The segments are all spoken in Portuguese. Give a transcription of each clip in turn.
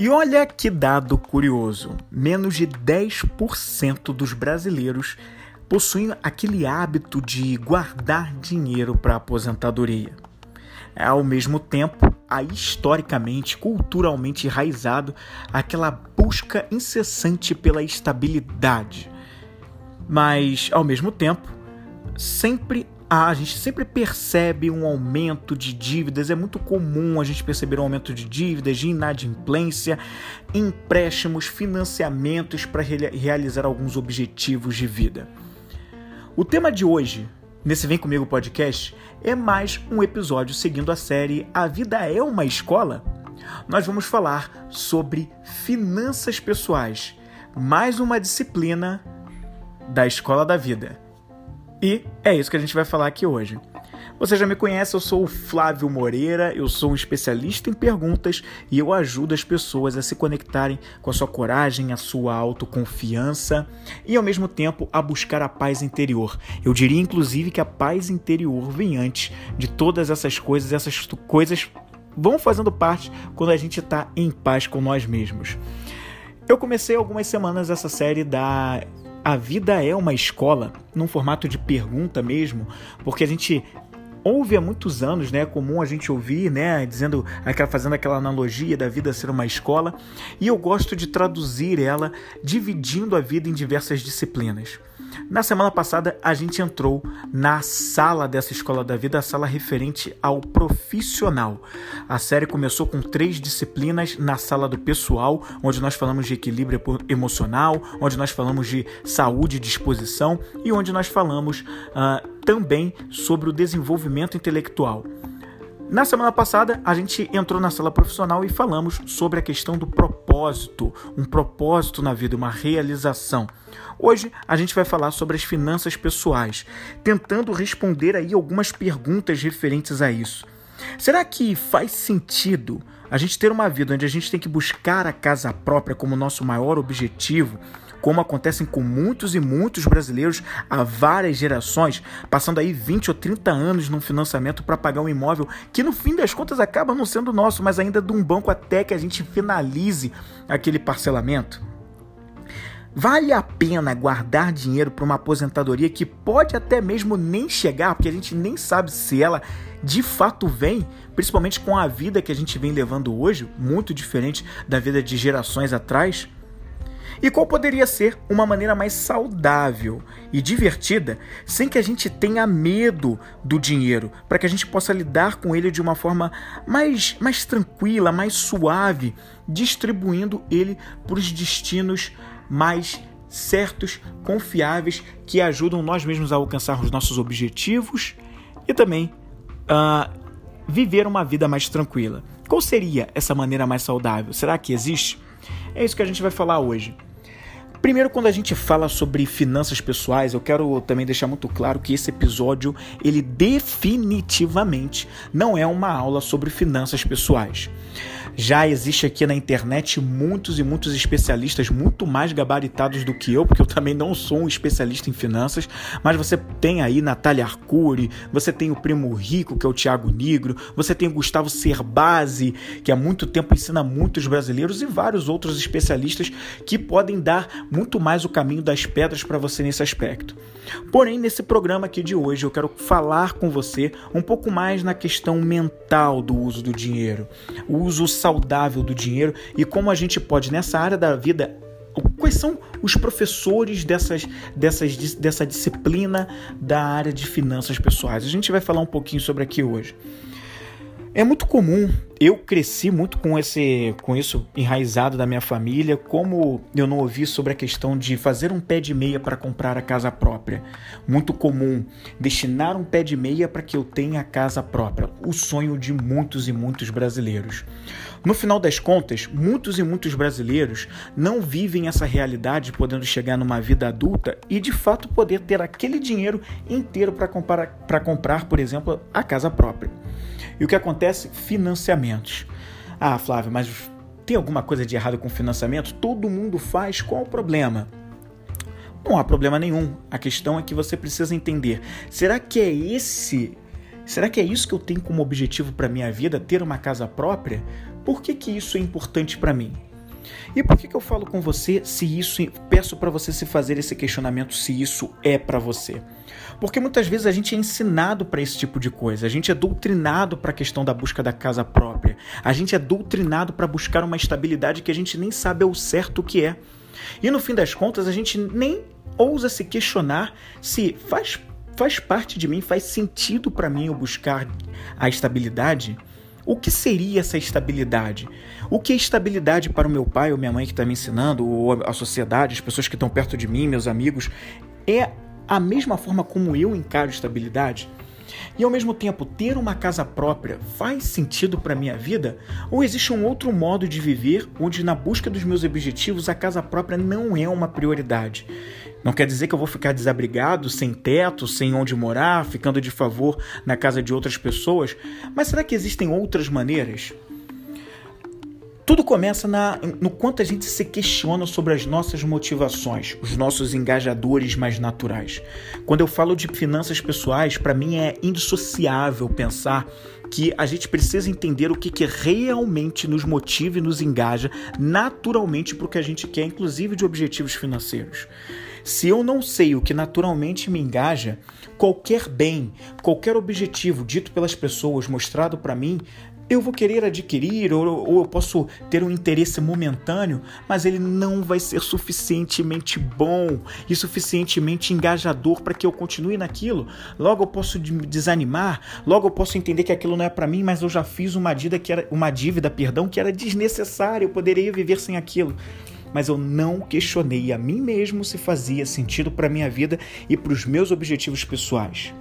E olha que dado curioso: menos de 10% dos brasileiros possuem aquele hábito de guardar dinheiro para aposentadoria. Ao mesmo tempo, há historicamente, culturalmente enraizado aquela busca incessante pela estabilidade. Mas, ao mesmo tempo, sempre a gente sempre percebe um aumento de dívidas, é muito comum a gente perceber um aumento de dívidas, de inadimplência, empréstimos, financiamentos para realizar alguns objetivos de vida. O tema de hoje, nesse Vem Comigo podcast, é mais um episódio seguindo a série A Vida é uma Escola. Nós vamos falar sobre finanças pessoais, mais uma disciplina da Escola da Vida. E é isso que a gente vai falar aqui hoje. Você já me conhece, eu sou o Flávio Moreira, eu sou um especialista em perguntas e eu ajudo as pessoas a se conectarem com a sua coragem, a sua autoconfiança e ao mesmo tempo a buscar a paz interior. Eu diria inclusive que a paz interior vem antes de todas essas coisas, essas coisas vão fazendo parte quando a gente está em paz com nós mesmos. Eu comecei algumas semanas essa série da a vida é uma escola, num formato de pergunta mesmo, porque a gente ouve há muitos anos, né? É comum a gente ouvir, né? Dizendo, fazendo aquela analogia da vida ser uma escola, e eu gosto de traduzir ela dividindo a vida em diversas disciplinas. Na semana passada, a gente entrou na sala dessa escola da vida, a sala referente ao profissional. A série começou com três disciplinas na sala do pessoal, onde nós falamos de equilíbrio emocional, onde nós falamos de saúde e disposição e onde nós falamos uh, também sobre o desenvolvimento intelectual. Na semana passada, a gente entrou na sala profissional e falamos sobre a questão do propósito, um propósito na vida, uma realização. Hoje a gente vai falar sobre as finanças pessoais, tentando responder aí algumas perguntas referentes a isso. Será que faz sentido a gente ter uma vida onde a gente tem que buscar a casa própria como nosso maior objetivo, como acontecem com muitos e muitos brasileiros há várias gerações, passando aí 20 ou 30 anos num financiamento para pagar um imóvel que no fim das contas acaba não sendo nosso, mas ainda de um banco até que a gente finalize aquele parcelamento? Vale a pena guardar dinheiro para uma aposentadoria que pode até mesmo nem chegar, porque a gente nem sabe se ela de fato vem, principalmente com a vida que a gente vem levando hoje, muito diferente da vida de gerações atrás? E qual poderia ser uma maneira mais saudável e divertida sem que a gente tenha medo do dinheiro, para que a gente possa lidar com ele de uma forma mais, mais tranquila, mais suave, distribuindo ele para os destinos mais certos, confiáveis, que ajudam nós mesmos a alcançar os nossos objetivos e também uh, viver uma vida mais tranquila. Qual seria essa maneira mais saudável? Será que existe? É isso que a gente vai falar hoje. Primeiro, quando a gente fala sobre finanças pessoais, eu quero também deixar muito claro que esse episódio, ele definitivamente não é uma aula sobre finanças pessoais. Já existe aqui na internet muitos e muitos especialistas muito mais gabaritados do que eu, porque eu também não sou um especialista em finanças, mas você tem aí Natália Arcuri, você tem o Primo Rico, que é o Tiago Negro, você tem o Gustavo Cerbasi, que há muito tempo ensina muitos brasileiros e vários outros especialistas que podem dar muito mais o caminho das pedras para você nesse aspecto. Porém, nesse programa aqui de hoje, eu quero falar com você um pouco mais na questão mental do uso do dinheiro, o uso saudável do dinheiro e como a gente pode, nessa área da vida, quais são os professores dessas, dessas, dessa disciplina da área de finanças pessoais. A gente vai falar um pouquinho sobre aqui hoje. É muito comum, eu cresci muito com esse com isso enraizado da minha família, como eu não ouvi sobre a questão de fazer um pé de meia para comprar a casa própria. Muito comum destinar um pé de meia para que eu tenha a casa própria, o sonho de muitos e muitos brasileiros. No final das contas, muitos e muitos brasileiros não vivem essa realidade podendo chegar numa vida adulta e de fato poder ter aquele dinheiro inteiro para comprar, comprar, por exemplo, a casa própria. E o que acontece? Financiamentos. Ah, Flávio, mas tem alguma coisa de errado com financiamento? Todo mundo faz, qual o problema? Não há problema nenhum. A questão é que você precisa entender: será que é esse? Será que é isso que eu tenho como objetivo para minha vida, ter uma casa própria? Por que, que isso é importante para mim? E por que, que eu falo com você se isso, peço para você se fazer esse questionamento se isso é para você? Porque muitas vezes a gente é ensinado para esse tipo de coisa, a gente é doutrinado para a questão da busca da casa própria, a gente é doutrinado para buscar uma estabilidade que a gente nem sabe ao certo o que é. E no fim das contas, a gente nem ousa se questionar se faz, faz parte de mim, faz sentido para mim eu buscar a estabilidade. O que seria essa estabilidade? O que é estabilidade para o meu pai ou minha mãe que está me ensinando, ou a sociedade, as pessoas que estão perto de mim, meus amigos? É a mesma forma como eu encaro estabilidade? E ao mesmo tempo, ter uma casa própria faz sentido para minha vida? Ou existe um outro modo de viver onde, na busca dos meus objetivos, a casa própria não é uma prioridade? Não quer dizer que eu vou ficar desabrigado, sem teto, sem onde morar, ficando de favor na casa de outras pessoas, mas será que existem outras maneiras? Tudo começa na, no quanto a gente se questiona sobre as nossas motivações, os nossos engajadores mais naturais. Quando eu falo de finanças pessoais, para mim é indissociável pensar que a gente precisa entender o que, que realmente nos motiva e nos engaja naturalmente para o que a gente quer, inclusive de objetivos financeiros. Se eu não sei o que naturalmente me engaja, qualquer bem, qualquer objetivo dito pelas pessoas, mostrado para mim, eu vou querer adquirir ou, ou, eu posso ter um interesse momentâneo, mas ele não vai ser suficientemente bom e suficientemente engajador para que eu continue naquilo. Logo eu posso me desanimar, logo eu posso entender que aquilo não é para mim, mas eu já fiz uma dívida que era uma dívida, perdão, que era desnecessária, eu poderia viver sem aquilo mas eu não questionei a mim mesmo se fazia sentido para minha vida e para os meus objetivos pessoais.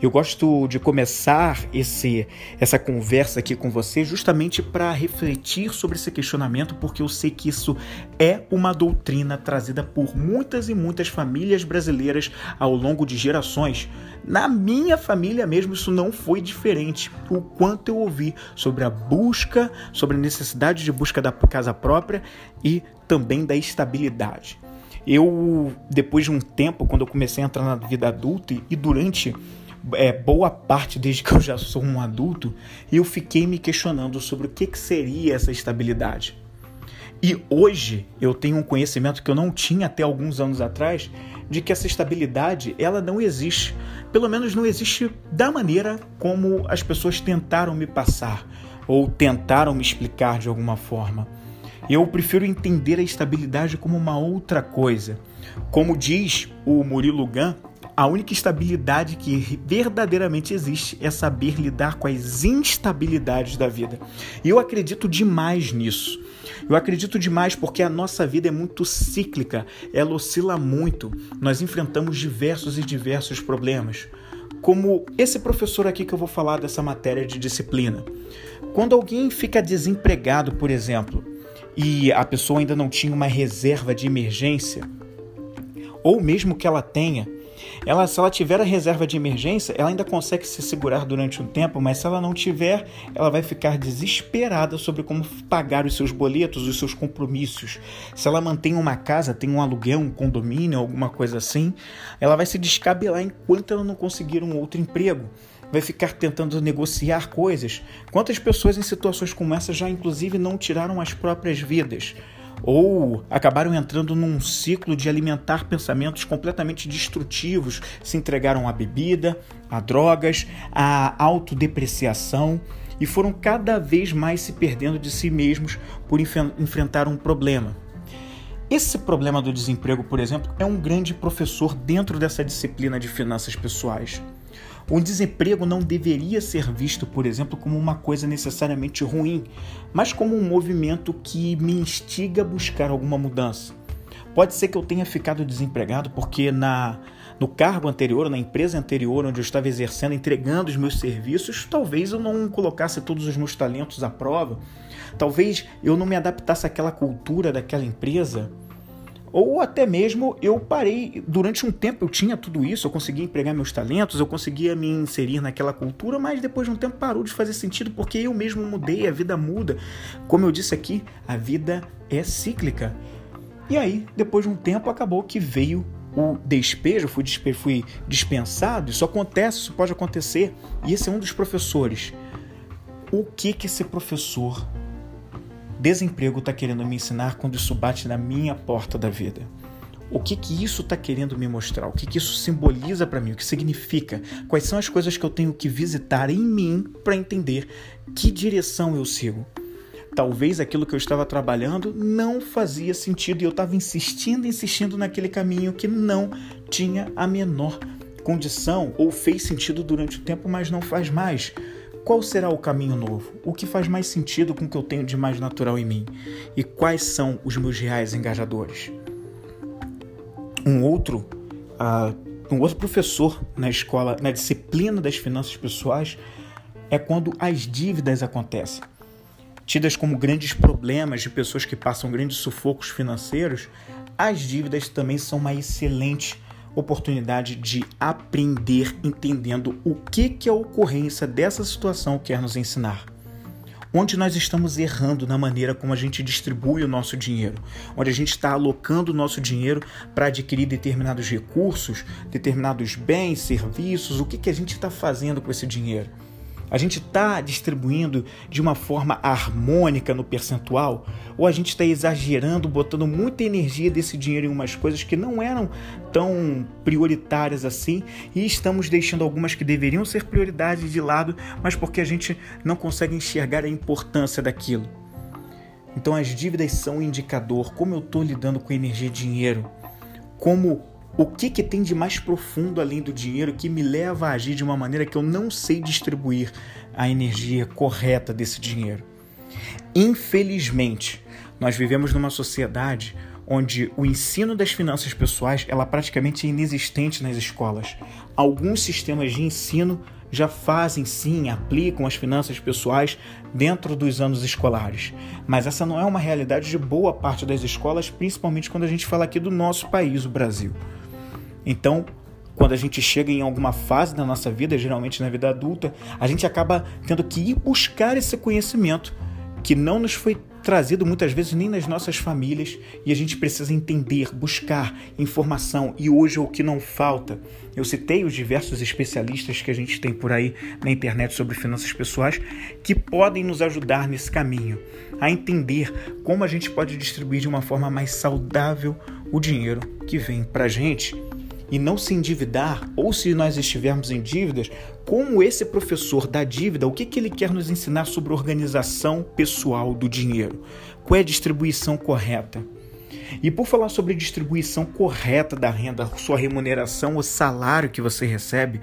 Eu gosto de começar esse, essa conversa aqui com você justamente para refletir sobre esse questionamento, porque eu sei que isso é uma doutrina trazida por muitas e muitas famílias brasileiras ao longo de gerações. Na minha família mesmo, isso não foi diferente. O quanto eu ouvi sobre a busca, sobre a necessidade de busca da casa própria e também da estabilidade. Eu, depois de um tempo, quando eu comecei a entrar na vida adulta e durante é, boa parte desde que eu já sou um adulto, eu fiquei me questionando sobre o que, que seria essa estabilidade. E hoje eu tenho um conhecimento que eu não tinha até alguns anos atrás de que essa estabilidade ela não existe. Pelo menos não existe da maneira como as pessoas tentaram me passar ou tentaram me explicar de alguma forma. Eu prefiro entender a estabilidade como uma outra coisa. Como diz o Murilo Gun, a única estabilidade que verdadeiramente existe é saber lidar com as instabilidades da vida. E eu acredito demais nisso. Eu acredito demais porque a nossa vida é muito cíclica, ela oscila muito. Nós enfrentamos diversos e diversos problemas. Como esse professor aqui que eu vou falar dessa matéria de disciplina. Quando alguém fica desempregado, por exemplo, e a pessoa ainda não tinha uma reserva de emergência, ou mesmo que ela tenha, ela, se ela tiver a reserva de emergência, ela ainda consegue se segurar durante um tempo, mas se ela não tiver, ela vai ficar desesperada sobre como pagar os seus boletos, os seus compromissos. Se ela mantém uma casa, tem um aluguel, um condomínio, alguma coisa assim, ela vai se descabelar enquanto ela não conseguir um outro emprego vai ficar tentando negociar coisas. Quantas pessoas em situações como essa já, inclusive, não tiraram as próprias vidas? ou acabaram entrando num ciclo de alimentar pensamentos completamente destrutivos, se entregaram à bebida, a drogas, à autodepreciação e foram cada vez mais se perdendo de si mesmos por enfrentar um problema. Esse problema do desemprego, por exemplo, é um grande professor dentro dessa disciplina de finanças pessoais. O desemprego não deveria ser visto, por exemplo, como uma coisa necessariamente ruim, mas como um movimento que me instiga a buscar alguma mudança. Pode ser que eu tenha ficado desempregado porque na no cargo anterior, na empresa anterior onde eu estava exercendo, entregando os meus serviços, talvez eu não colocasse todos os meus talentos à prova. Talvez eu não me adaptasse àquela cultura daquela empresa ou até mesmo eu parei, durante um tempo eu tinha tudo isso, eu conseguia empregar meus talentos, eu conseguia me inserir naquela cultura, mas depois de um tempo parou de fazer sentido porque eu mesmo mudei, a vida muda. Como eu disse aqui, a vida é cíclica. E aí, depois de um tempo, acabou que veio o despejo, fui, fui dispensado, isso acontece, isso pode acontecer. E esse é um dos professores. O que que esse professor desemprego está querendo me ensinar quando isso bate na minha porta da vida? O que que isso está querendo me mostrar? O que que isso simboliza para mim? O que significa? Quais são as coisas que eu tenho que visitar em mim para entender que direção eu sigo? Talvez aquilo que eu estava trabalhando não fazia sentido e eu estava insistindo, insistindo naquele caminho que não tinha a menor condição ou fez sentido durante o tempo, mas não faz mais. Qual será o caminho novo? O que faz mais sentido com o que eu tenho de mais natural em mim? E quais são os meus reais engajadores? Um outro, uh, um outro professor na escola, na disciplina das finanças pessoais, é quando as dívidas acontecem. Tidas como grandes problemas de pessoas que passam grandes sufocos financeiros, as dívidas também são uma excelente oportunidade de aprender entendendo o que, que a ocorrência dessa situação quer nos ensinar. Onde nós estamos errando na maneira como a gente distribui o nosso dinheiro, onde a gente está alocando o nosso dinheiro para adquirir determinados recursos, determinados bens, serviços, o que, que a gente está fazendo com esse dinheiro. A gente está distribuindo de uma forma harmônica no percentual? Ou a gente está exagerando, botando muita energia desse dinheiro em umas coisas que não eram tão prioritárias assim e estamos deixando algumas que deveriam ser prioridade de lado, mas porque a gente não consegue enxergar a importância daquilo? Então as dívidas são um indicador como eu estou lidando com energia e dinheiro, como o que, que tem de mais profundo além do dinheiro que me leva a agir de uma maneira que eu não sei distribuir a energia correta desse dinheiro? Infelizmente, nós vivemos numa sociedade onde o ensino das finanças pessoais ela praticamente é inexistente nas escolas. Alguns sistemas de ensino já fazem sim, aplicam as finanças pessoais dentro dos anos escolares. Mas essa não é uma realidade de boa parte das escolas, principalmente quando a gente fala aqui do nosso país, o Brasil. Então, quando a gente chega em alguma fase da nossa vida, geralmente na vida adulta, a gente acaba tendo que ir buscar esse conhecimento que não nos foi trazido muitas vezes nem nas nossas famílias e a gente precisa entender, buscar informação e hoje é o que não falta. Eu citei os diversos especialistas que a gente tem por aí na internet sobre finanças pessoais que podem nos ajudar nesse caminho, a entender como a gente pode distribuir de uma forma mais saudável o dinheiro que vem para gente e não se endividar, ou se nós estivermos em dívidas, como esse professor da dívida, o que, que ele quer nos ensinar sobre organização pessoal do dinheiro? Qual é a distribuição correta? E por falar sobre distribuição correta da renda, sua remuneração, o salário que você recebe,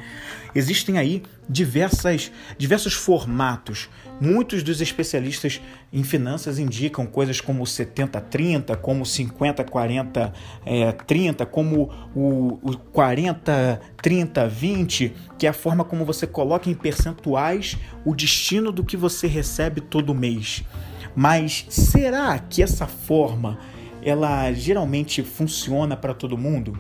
existem aí diversas, diversos formatos. Muitos dos especialistas em finanças indicam coisas como 70-30, como 50-40-30, é, como o, o 40-30-20, que é a forma como você coloca em percentuais o destino do que você recebe todo mês. Mas será que essa forma ela geralmente funciona para todo mundo?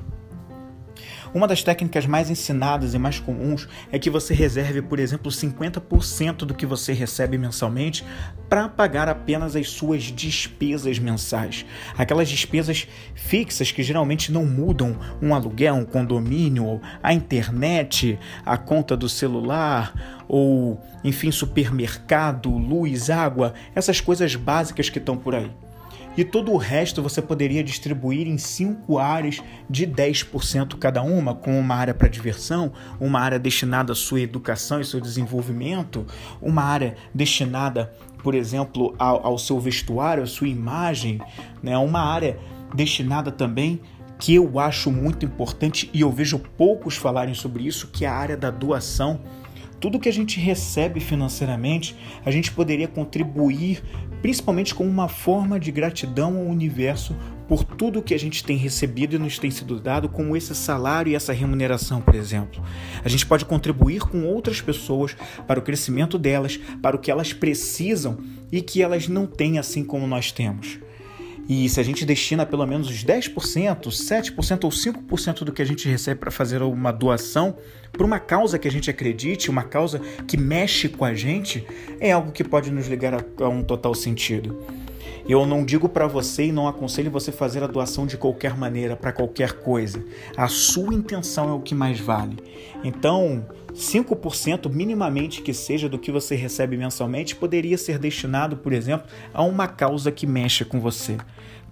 Uma das técnicas mais ensinadas e mais comuns é que você reserve, por exemplo, 50% do que você recebe mensalmente para pagar apenas as suas despesas mensais. Aquelas despesas fixas que geralmente não mudam, um aluguel, um condomínio, a internet, a conta do celular ou, enfim, supermercado, luz, água, essas coisas básicas que estão por aí e todo o resto você poderia distribuir em cinco áreas de 10% cada uma, com uma área para diversão, uma área destinada à sua educação e seu desenvolvimento, uma área destinada, por exemplo, ao, ao seu vestuário, à sua imagem, né? uma área destinada também que eu acho muito importante e eu vejo poucos falarem sobre isso, que é a área da doação tudo que a gente recebe financeiramente, a gente poderia contribuir principalmente como uma forma de gratidão ao universo por tudo que a gente tem recebido e nos tem sido dado, como esse salário e essa remuneração, por exemplo. A gente pode contribuir com outras pessoas para o crescimento delas, para o que elas precisam e que elas não têm assim como nós temos. E se a gente destina pelo menos os 10%, 7% ou 5% do que a gente recebe para fazer uma doação para uma causa que a gente acredite, uma causa que mexe com a gente, é algo que pode nos ligar a, um total sentido. Eu não digo para você e não aconselho você fazer a doação de qualquer maneira, para qualquer coisa. A sua intenção é o que mais vale. Então, 5% minimamente que seja do que você recebe mensalmente poderia ser destinado, por exemplo, a uma causa que mexe com você.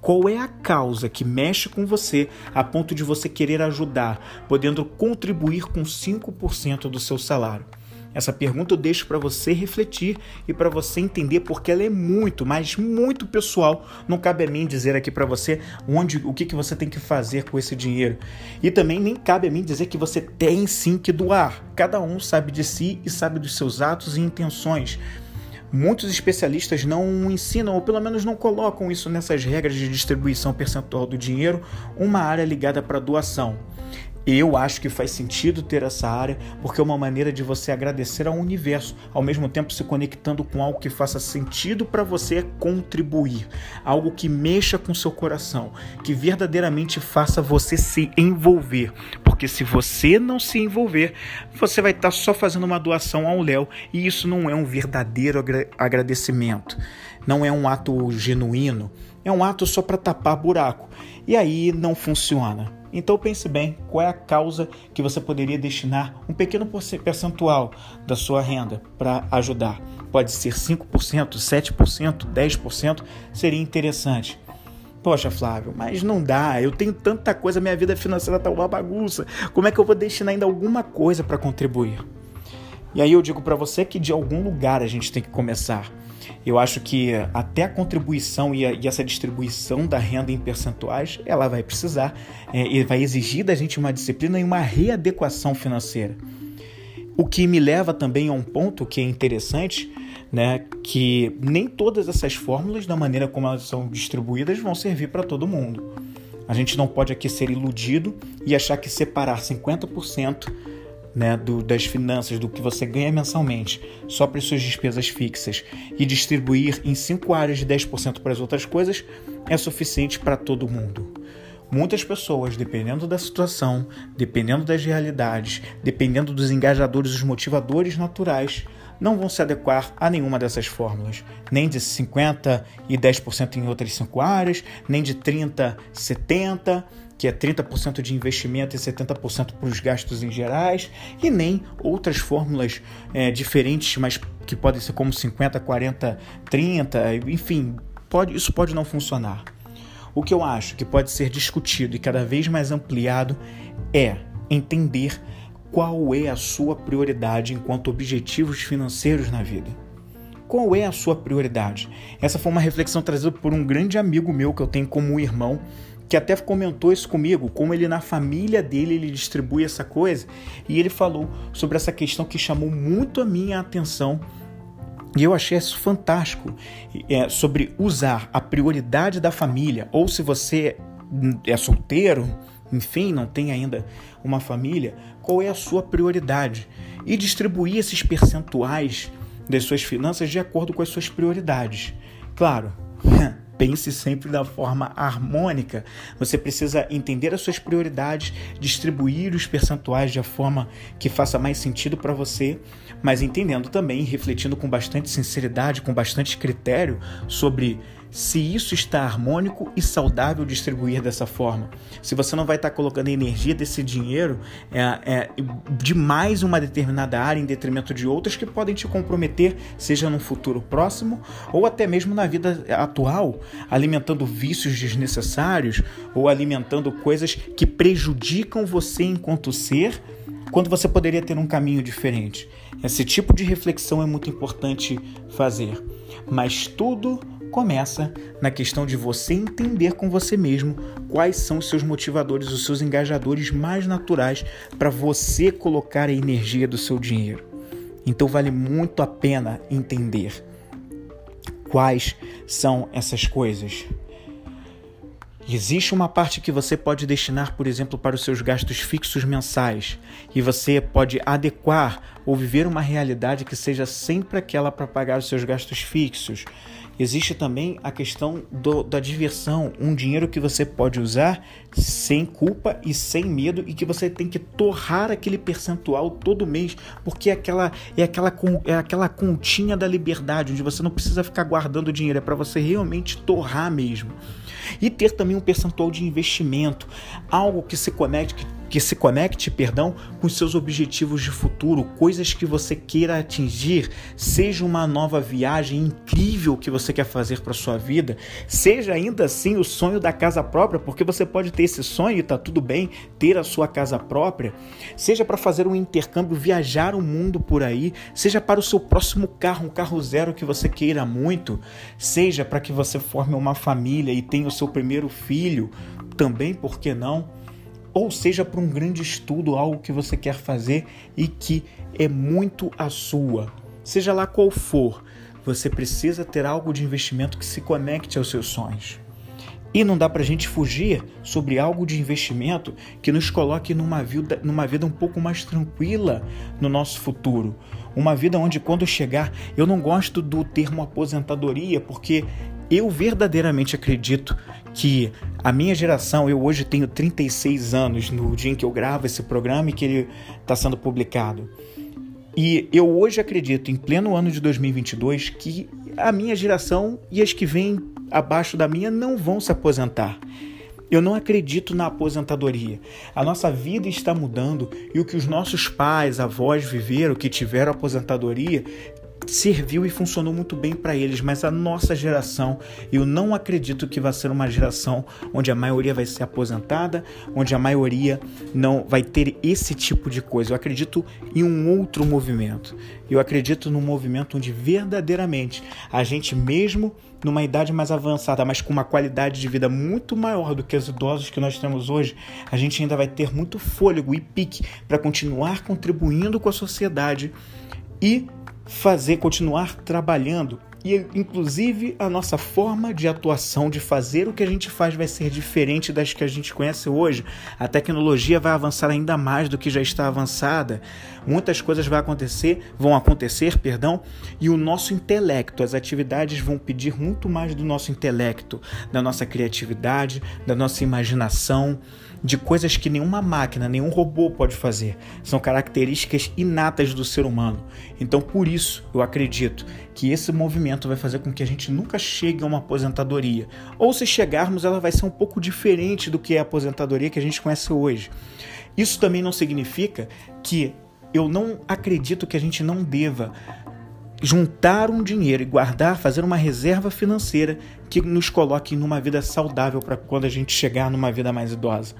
Qual é a causa que mexe com você a ponto de você querer ajudar, podendo contribuir com 5% do seu salário? Essa pergunta eu deixo para você refletir e para você entender porque ela é muito, mas muito pessoal. Não cabe a mim dizer aqui para você onde, o que, que você tem que fazer com esse dinheiro. E também nem cabe a mim dizer que você tem sim que doar. Cada um sabe de si e sabe dos seus atos e intenções. Muitos especialistas não ensinam, ou pelo menos não colocam isso nessas regras de distribuição percentual do dinheiro, uma área ligada para doação. Eu acho que faz sentido ter essa área porque é uma maneira de você agradecer ao universo, ao mesmo tempo se conectando com algo que faça sentido para você contribuir, algo que mexa com seu coração, que verdadeiramente faça você se envolver. Porque se você não se envolver, você vai estar só fazendo uma doação ao Léo e isso não é um verdadeiro agradecimento, não é um ato genuíno, é um ato só para tapar buraco. E aí não funciona. Então pense bem qual é a causa que você poderia destinar um pequeno percentual da sua renda para ajudar. Pode ser 5%, 7%, 10%, seria interessante. Poxa, Flávio, mas não dá. Eu tenho tanta coisa, minha vida financeira tá uma bagunça. Como é que eu vou destinar ainda alguma coisa para contribuir? E aí eu digo para você que de algum lugar a gente tem que começar. Eu acho que até a contribuição e, a, e essa distribuição da renda em percentuais, ela vai precisar é, e vai exigir da gente uma disciplina e uma readequação financeira. O que me leva também a um ponto que é interessante, né, que nem todas essas fórmulas, da maneira como elas são distribuídas, vão servir para todo mundo. A gente não pode aqui ser iludido e achar que separar 50% né, do, das finanças, do que você ganha mensalmente, só para as suas despesas fixas e distribuir em cinco áreas de 10% para as outras coisas, é suficiente para todo mundo. Muitas pessoas, dependendo da situação, dependendo das realidades, dependendo dos engajadores, os motivadores naturais, não vão se adequar a nenhuma dessas fórmulas, nem de 50 e 10% em outras cinco áreas, nem de 30, 70 que é 30% de investimento e 70% para os gastos em gerais, e nem outras fórmulas é, diferentes, mas que podem ser como 50, 40, 30, enfim, pode, isso pode não funcionar. O que eu acho que pode ser discutido e cada vez mais ampliado é entender qual é a sua prioridade enquanto objetivos financeiros na vida. Qual é a sua prioridade? Essa foi uma reflexão trazida por um grande amigo meu que eu tenho como irmão, que até comentou isso comigo, como ele na família dele ele distribui essa coisa, e ele falou sobre essa questão que chamou muito a minha atenção. E eu achei isso fantástico, é, sobre usar a prioridade da família, ou se você é solteiro, enfim, não tem ainda uma família, qual é a sua prioridade? E distribuir esses percentuais das suas finanças de acordo com as suas prioridades. Claro, pense sempre da forma harmônica. Você precisa entender as suas prioridades, distribuir os percentuais de forma que faça mais sentido para você, mas entendendo também, refletindo com bastante sinceridade, com bastante critério sobre se isso está harmônico e saudável distribuir dessa forma. Se você não vai estar colocando energia desse dinheiro é, é, de mais uma determinada área em detrimento de outras que podem te comprometer, seja no futuro próximo ou até mesmo na vida atual, alimentando vícios desnecessários ou alimentando coisas que prejudicam você enquanto ser quando você poderia ter um caminho diferente. Esse tipo de reflexão é muito importante fazer, mas tudo começa na questão de você entender com você mesmo quais são os seus motivadores, os seus engajadores mais naturais para você colocar a energia do seu dinheiro. Então vale muito a pena entender quais são essas coisas. Existe uma parte que você pode destinar, por exemplo, para os seus gastos fixos mensais, e você pode adequar ou viver uma realidade que seja sempre aquela para pagar os seus gastos fixos. Existe também a questão do, da diversão, um dinheiro que você pode usar sem culpa e sem medo e que você tem que torrar aquele percentual todo mês, porque é aquela é aquela é aquela continha da liberdade onde você não precisa ficar guardando dinheiro, é para você realmente torrar mesmo. E ter também um percentual de investimento, algo que se conecte que que se conecte, perdão, com seus objetivos de futuro, coisas que você queira atingir, seja uma nova viagem incrível que você quer fazer para sua vida, seja ainda assim o sonho da casa própria, porque você pode ter esse sonho e tá tudo bem ter a sua casa própria, seja para fazer um intercâmbio, viajar o mundo por aí, seja para o seu próximo carro, um carro zero que você queira muito, seja para que você forme uma família e tenha o seu primeiro filho, também, por que não? Ou seja para um grande estudo, algo que você quer fazer e que é muito a sua. Seja lá qual for, você precisa ter algo de investimento que se conecte aos seus sonhos. E não dá para a gente fugir sobre algo de investimento que nos coloque numa vida, numa vida um pouco mais tranquila no nosso futuro. Uma vida onde, quando chegar, eu não gosto do termo aposentadoria, porque eu verdadeiramente acredito que a minha geração, eu hoje tenho 36 anos no dia em que eu gravo esse programa e que ele está sendo publicado. E eu hoje acredito, em pleno ano de 2022, que a minha geração e as que vêm abaixo da minha não vão se aposentar. Eu não acredito na aposentadoria. A nossa vida está mudando e o que os nossos pais, avós viveram, que tiveram aposentadoria, serviu e funcionou muito bem para eles, mas a nossa geração, eu não acredito que vai ser uma geração onde a maioria vai ser aposentada, onde a maioria não vai ter esse tipo de coisa. Eu acredito em um outro movimento. Eu acredito num movimento onde verdadeiramente a gente mesmo numa idade mais avançada, mas com uma qualidade de vida muito maior do que os idosos que nós temos hoje, a gente ainda vai ter muito fôlego e pique para continuar contribuindo com a sociedade e fazer continuar trabalhando e inclusive a nossa forma de atuação, de fazer o que a gente faz vai ser diferente das que a gente conhece hoje. A tecnologia vai avançar ainda mais do que já está avançada. Muitas coisas vão acontecer, vão acontecer, perdão, e o nosso intelecto, as atividades vão pedir muito mais do nosso intelecto, da nossa criatividade, da nossa imaginação, de coisas que nenhuma máquina, nenhum robô pode fazer. São características inatas do ser humano. Então, por isso, eu acredito que esse movimento vai fazer com que a gente nunca chegue a uma aposentadoria. Ou se chegarmos, ela vai ser um pouco diferente do que é a aposentadoria que a gente conhece hoje. Isso também não significa que eu não acredito que a gente não deva juntar um dinheiro e guardar, fazer uma reserva financeira que nos coloque numa vida saudável para quando a gente chegar numa vida mais idosa.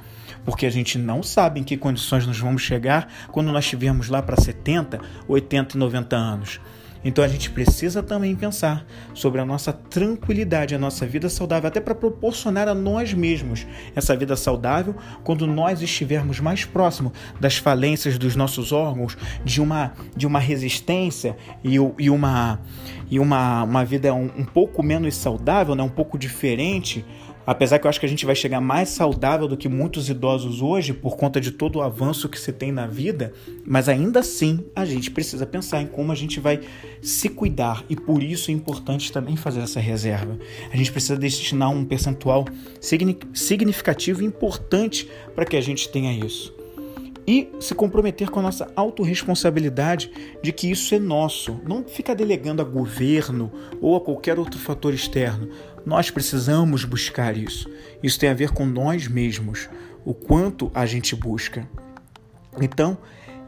Porque a gente não sabe em que condições nós vamos chegar quando nós estivermos lá para 70, 80 e 90 anos. Então a gente precisa também pensar sobre a nossa tranquilidade, a nossa vida saudável, até para proporcionar a nós mesmos essa vida saudável quando nós estivermos mais próximo das falências dos nossos órgãos, de uma, de uma resistência e, e, uma, e uma, uma vida um, um pouco menos saudável, né? um pouco diferente Apesar que eu acho que a gente vai chegar mais saudável do que muitos idosos hoje por conta de todo o avanço que se tem na vida, mas ainda assim a gente precisa pensar em como a gente vai se cuidar e por isso é importante também fazer essa reserva. A gente precisa destinar um percentual significativo e importante para que a gente tenha isso e se comprometer com a nossa autorresponsabilidade de que isso é nosso. Não ficar delegando a governo ou a qualquer outro fator externo. Nós precisamos buscar isso. Isso tem a ver com nós mesmos, o quanto a gente busca. Então,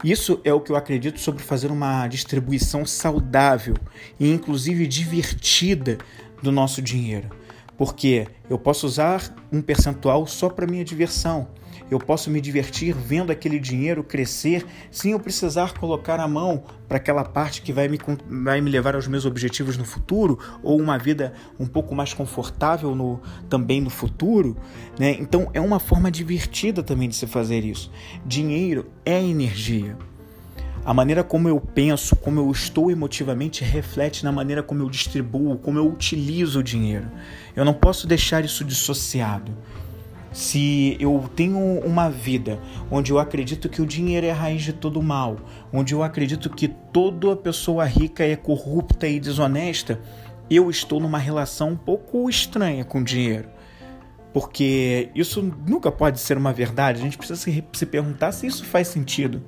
isso é o que eu acredito sobre fazer uma distribuição saudável e inclusive divertida do nosso dinheiro. Porque eu posso usar um percentual só para minha diversão eu posso me divertir vendo aquele dinheiro crescer sem eu precisar colocar a mão para aquela parte que vai me, vai me levar aos meus objetivos no futuro ou uma vida um pouco mais confortável no, também no futuro. Né? Então é uma forma divertida também de se fazer isso. Dinheiro é energia. A maneira como eu penso, como eu estou emotivamente, reflete na maneira como eu distribuo, como eu utilizo o dinheiro. Eu não posso deixar isso dissociado se eu tenho uma vida onde eu acredito que o dinheiro é a raiz de todo mal, onde eu acredito que toda pessoa rica é corrupta e desonesta, eu estou numa relação um pouco estranha com o dinheiro. Porque isso nunca pode ser uma verdade. A gente precisa se, se perguntar se isso faz sentido.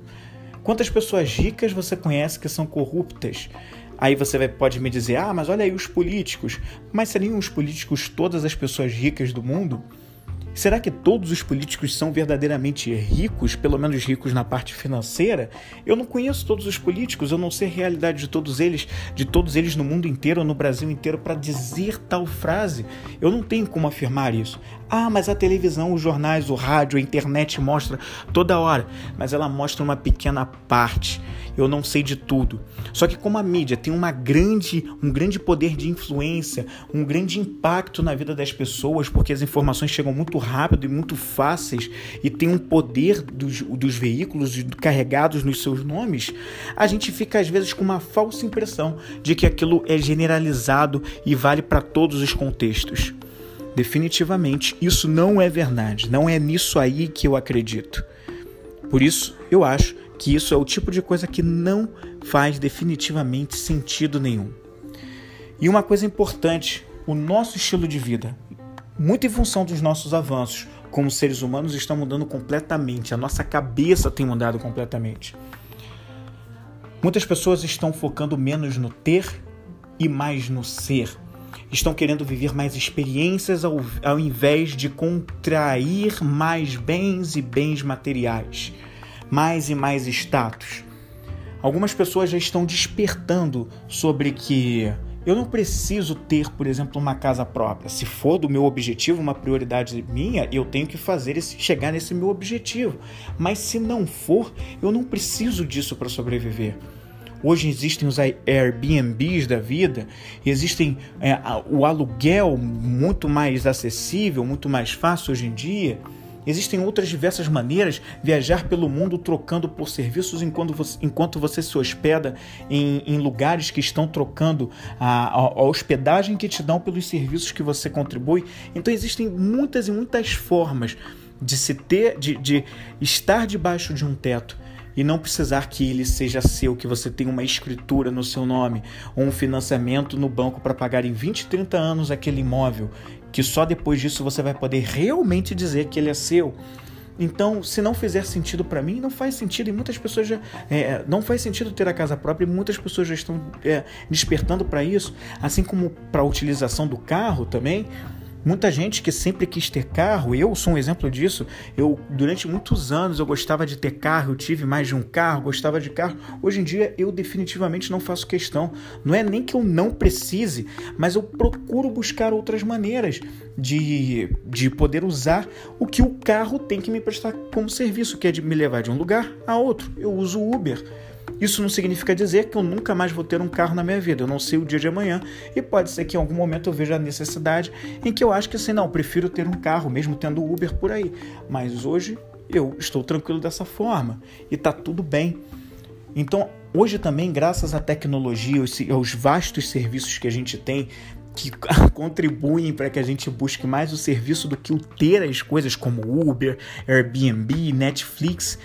Quantas pessoas ricas você conhece que são corruptas? Aí você vai, pode me dizer, ah, mas olha aí os políticos. Mas seriam os políticos todas as pessoas ricas do mundo? Será que todos os políticos são verdadeiramente ricos, pelo menos ricos na parte financeira? Eu não conheço todos os políticos, eu não sei a realidade de todos eles, de todos eles no mundo inteiro, no Brasil inteiro, para dizer tal frase. Eu não tenho como afirmar isso. Ah, mas a televisão, os jornais, o rádio, a internet mostra toda hora, mas ela mostra uma pequena parte. Eu não sei de tudo. Só que como a mídia tem uma grande, um grande poder de influência, um grande impacto na vida das pessoas, porque as informações chegam muito rápido e muito fáceis e tem um poder dos, dos veículos carregados nos seus nomes, a gente fica às vezes com uma falsa impressão de que aquilo é generalizado e vale para todos os contextos. Definitivamente, isso não é verdade, não é nisso aí que eu acredito. Por isso, eu acho que isso é o tipo de coisa que não faz definitivamente sentido nenhum. E uma coisa importante, o nosso estilo de vida, muito em função dos nossos avanços como seres humanos, está mudando completamente. A nossa cabeça tem mudado completamente. Muitas pessoas estão focando menos no ter e mais no ser. Estão querendo viver mais experiências ao, ao invés de contrair mais bens e bens materiais, mais e mais status. Algumas pessoas já estão despertando sobre que eu não preciso ter, por exemplo, uma casa própria. Se for do meu objetivo, uma prioridade minha, eu tenho que fazer esse, chegar nesse meu objetivo. Mas se não for, eu não preciso disso para sobreviver. Hoje existem os Airbnbs da vida, existem é, o aluguel muito mais acessível, muito mais fácil hoje em dia. Existem outras diversas maneiras viajar pelo mundo trocando por serviços enquanto você, enquanto você se hospeda em, em lugares que estão trocando a, a, hospedagem que te dão pelos serviços que você contribui. Então existem muitas e muitas formas de se ter, de, de estar debaixo de um teto e não precisar que ele seja seu, que você tenha uma escritura no seu nome ou um financiamento no banco para pagar em 20, 30 anos aquele imóvel que só depois disso você vai poder realmente dizer que ele é seu. Então, se não fizer sentido para mim, não faz sentido. E muitas pessoas já. É, não faz sentido ter a casa própria, e muitas pessoas já estão é, despertando para isso. Assim como para a utilização do carro também. Muita gente que sempre quis ter carro, eu sou um exemplo disso. Eu durante muitos anos eu gostava de ter carro, eu tive mais de um carro, gostava de carro. Hoje em dia eu definitivamente não faço questão. Não é nem que eu não precise, mas eu procuro buscar outras maneiras de, de poder usar o que o carro tem que me prestar como serviço, que é de me levar de um lugar a outro. Eu uso Uber. Isso não significa dizer que eu nunca mais vou ter um carro na minha vida. Eu não sei o dia de amanhã e pode ser que em algum momento eu veja a necessidade em que eu acho que assim, não, prefiro ter um carro mesmo tendo Uber por aí. Mas hoje eu estou tranquilo dessa forma e tá tudo bem. Então, hoje também, graças à tecnologia, aos vastos serviços que a gente tem, que contribuem para que a gente busque mais o serviço do que o ter as coisas como Uber, Airbnb, Netflix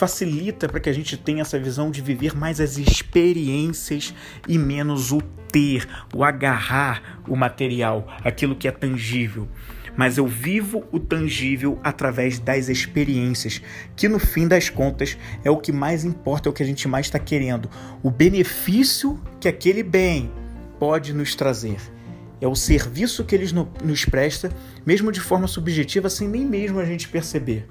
facilita para que a gente tenha essa visão de viver mais as experiências e menos o ter, o agarrar o material, aquilo que é tangível. Mas eu vivo o tangível através das experiências, que no fim das contas é o que mais importa, é o que a gente mais está querendo. O benefício que aquele bem pode nos trazer é o serviço que eles nos presta, mesmo de forma subjetiva, sem nem mesmo a gente perceber.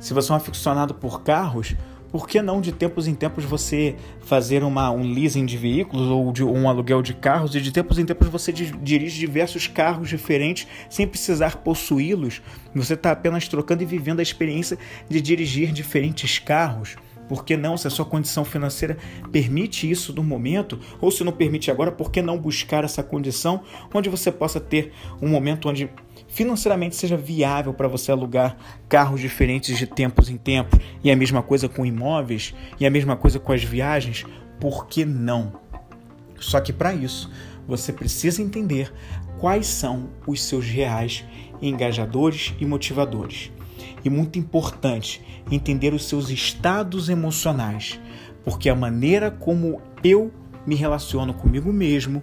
Se você é um aficionado por carros, por que não de tempos em tempos você fazer uma, um leasing de veículos ou de um aluguel de carros e de tempos em tempos você dirige diversos carros diferentes sem precisar possuí-los? Você está apenas trocando e vivendo a experiência de dirigir diferentes carros. Por que não, se a sua condição financeira permite isso no momento, ou se não permite agora, por que não buscar essa condição onde você possa ter um momento onde financeiramente seja viável para você alugar carros diferentes de tempos em tempos, e a mesma coisa com imóveis, e a mesma coisa com as viagens, por que não? Só que para isso, você precisa entender quais são os seus reais engajadores e motivadores. E muito importante, entender os seus estados emocionais, porque a maneira como eu me relaciono comigo mesmo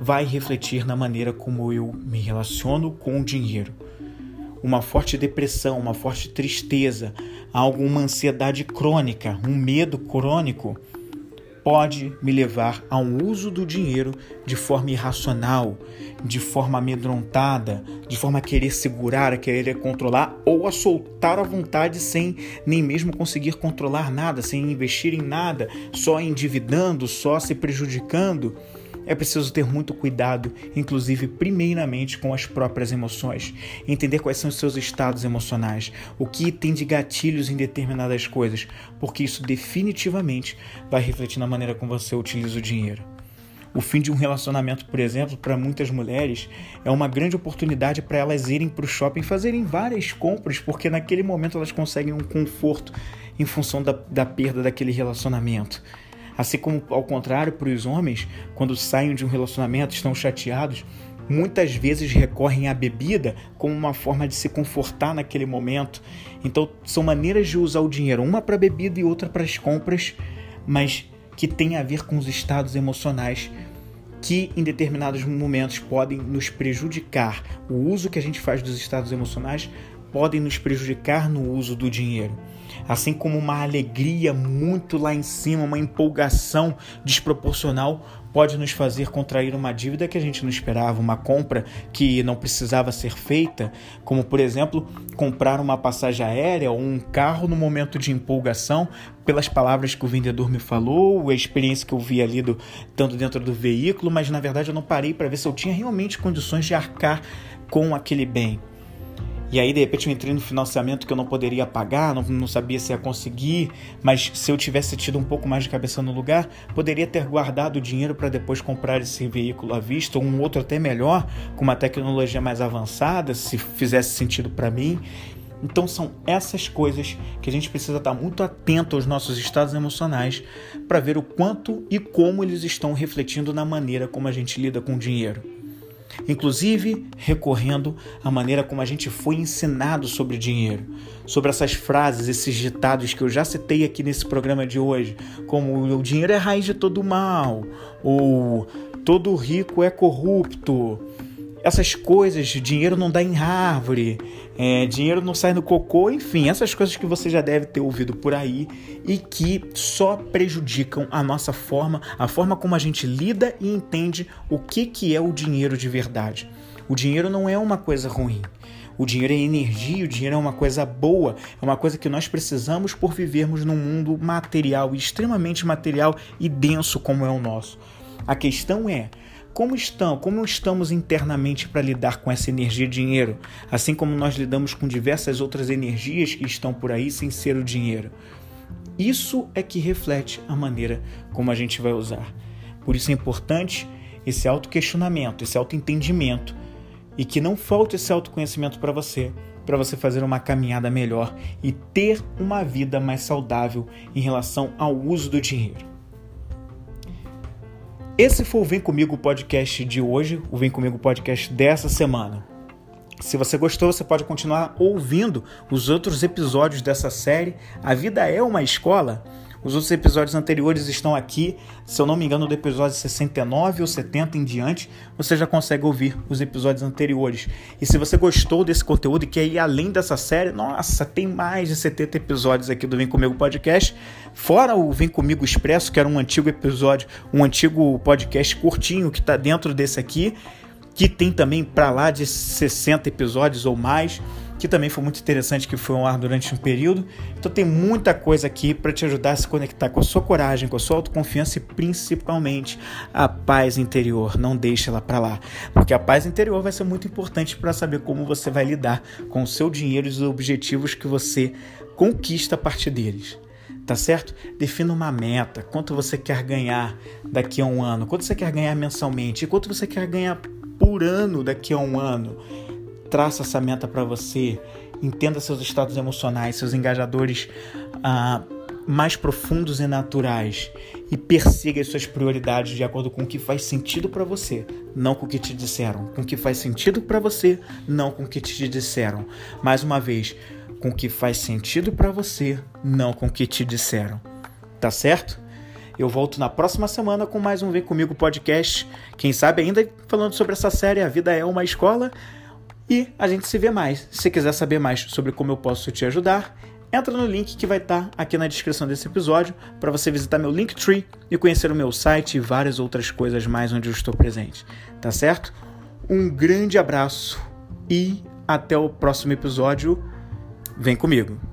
vai refletir na maneira como eu me relaciono com o dinheiro. Uma forte depressão, uma forte tristeza, alguma ansiedade crônica, um medo crônico pode me levar a um uso do dinheiro de forma irracional, de forma amedrontada, de forma a querer segurar, a querer controlar ou a soltar à vontade sem nem mesmo conseguir controlar nada, sem investir em nada, só endividando, só se prejudicando é preciso ter muito cuidado, inclusive primeiramente com as próprias emoções, entender quais são os seus estados emocionais, o que tem de gatilhos em determinadas coisas, porque isso definitivamente vai refletir na maneira como você utiliza o dinheiro. O fim de um relacionamento, por exemplo, para muitas mulheres é uma grande oportunidade para elas irem para o shopping fazerem várias compras, porque naquele momento elas conseguem um conforto em função da, da perda daquele relacionamento. Assim como, ao contrário, para os homens, quando saem de um relacionamento, estão chateados, muitas vezes recorrem à bebida como uma forma de se confortar naquele momento. Então, são maneiras de usar o dinheiro, uma para bebida e outra para as compras, mas que tem a ver com os estados emocionais que em determinados momentos podem nos prejudicar. O uso que a gente faz dos estados emocionais podem nos prejudicar no uso do dinheiro assim como uma alegria muito lá em cima, uma empolgação desproporcional pode nos fazer contrair uma dívida que a gente não esperava, uma compra que não precisava ser feita, como por exemplo, comprar uma passagem aérea ou um carro no momento de empolgação, pelas palavras que o vendedor me falou, a experiência que eu vi ali do, tanto dentro do veículo, mas na verdade eu não parei para ver se eu tinha realmente condições de arcar com aquele bem. E aí, de repente, eu entrei no financiamento que eu não poderia pagar, não, não sabia se ia conseguir, mas se eu tivesse tido um pouco mais de cabeça no lugar, poderia ter guardado o dinheiro para depois comprar esse veículo à vista, ou um outro até melhor, com uma tecnologia mais avançada, se fizesse sentido para mim. Então são essas coisas que a gente precisa estar muito atento aos nossos estados emocionais para ver o quanto e como eles estão refletindo na maneira como a gente lida com o dinheiro inclusive recorrendo à maneira como a gente foi ensinado sobre dinheiro, sobre essas frases, esses ditados que eu já citei aqui nesse programa de hoje, como o dinheiro é raiz de todo mal, ou todo rico é corrupto, essas coisas, dinheiro não dá em árvore, é, dinheiro não sai no cocô, enfim, essas coisas que você já deve ter ouvido por aí e que só prejudicam a nossa forma, a forma como a gente lida e entende o que, que é o dinheiro de verdade. O dinheiro não é uma coisa ruim. O dinheiro é energia, o dinheiro é uma coisa boa, é uma coisa que nós precisamos por vivermos num mundo material, extremamente material e denso como é o nosso. A questão é como estão, como estamos internamente para lidar com essa energia dinheiro, assim como nós lidamos com diversas outras energias que estão por aí sem ser o dinheiro. Isso é que reflete a maneira como a gente vai usar. Por isso é importante esse autoquestionamento, esse autoentendimento e que não falte esse autoconhecimento para você, para você fazer uma caminhada melhor e ter uma vida mais saudável em relação ao uso do dinheiro. Esse foi o Vem Comigo podcast de hoje, o Vem Comigo podcast dessa semana. Se você gostou, você pode continuar ouvindo os outros episódios dessa série. A vida é uma escola. Os outros episódios anteriores estão aqui. Se eu não me engano, do episódio 69 ou 70 em diante, você já consegue ouvir os episódios anteriores. E se você gostou desse conteúdo e quer ir além dessa série, nossa, tem mais de 70 episódios aqui do Vem Comigo Podcast. Fora o Vem Comigo Expresso, que era um antigo episódio, um antigo podcast curtinho que está dentro desse aqui, que tem também para lá de 60 episódios ou mais que também foi muito interessante, que foi um ar durante um período. Então tem muita coisa aqui para te ajudar a se conectar com a sua coragem, com a sua autoconfiança e principalmente a paz interior. Não deixe ela para lá, porque a paz interior vai ser muito importante para saber como você vai lidar com o seu dinheiro e os objetivos que você conquista a partir deles tá certo? Defina uma meta, quanto você quer ganhar daqui a um ano, quanto você quer ganhar mensalmente, quanto você quer ganhar por ano daqui a um ano traça essa meta para você, entenda seus estados emocionais, seus engajadores ah, mais profundos e naturais e persiga as suas prioridades de acordo com o que faz sentido para você, não com o que te disseram. Com o que faz sentido para você, não com o que te disseram. Mais uma vez, com o que faz sentido para você, não com o que te disseram. Tá certo? Eu volto na próxima semana com mais um Vem Comigo podcast. Quem sabe ainda falando sobre essa série A Vida é uma Escola. E a gente se vê mais. Se quiser saber mais sobre como eu posso te ajudar, entra no link que vai estar aqui na descrição desse episódio para você visitar meu Linktree e conhecer o meu site e várias outras coisas mais onde eu estou presente. Tá certo? Um grande abraço e até o próximo episódio. Vem comigo.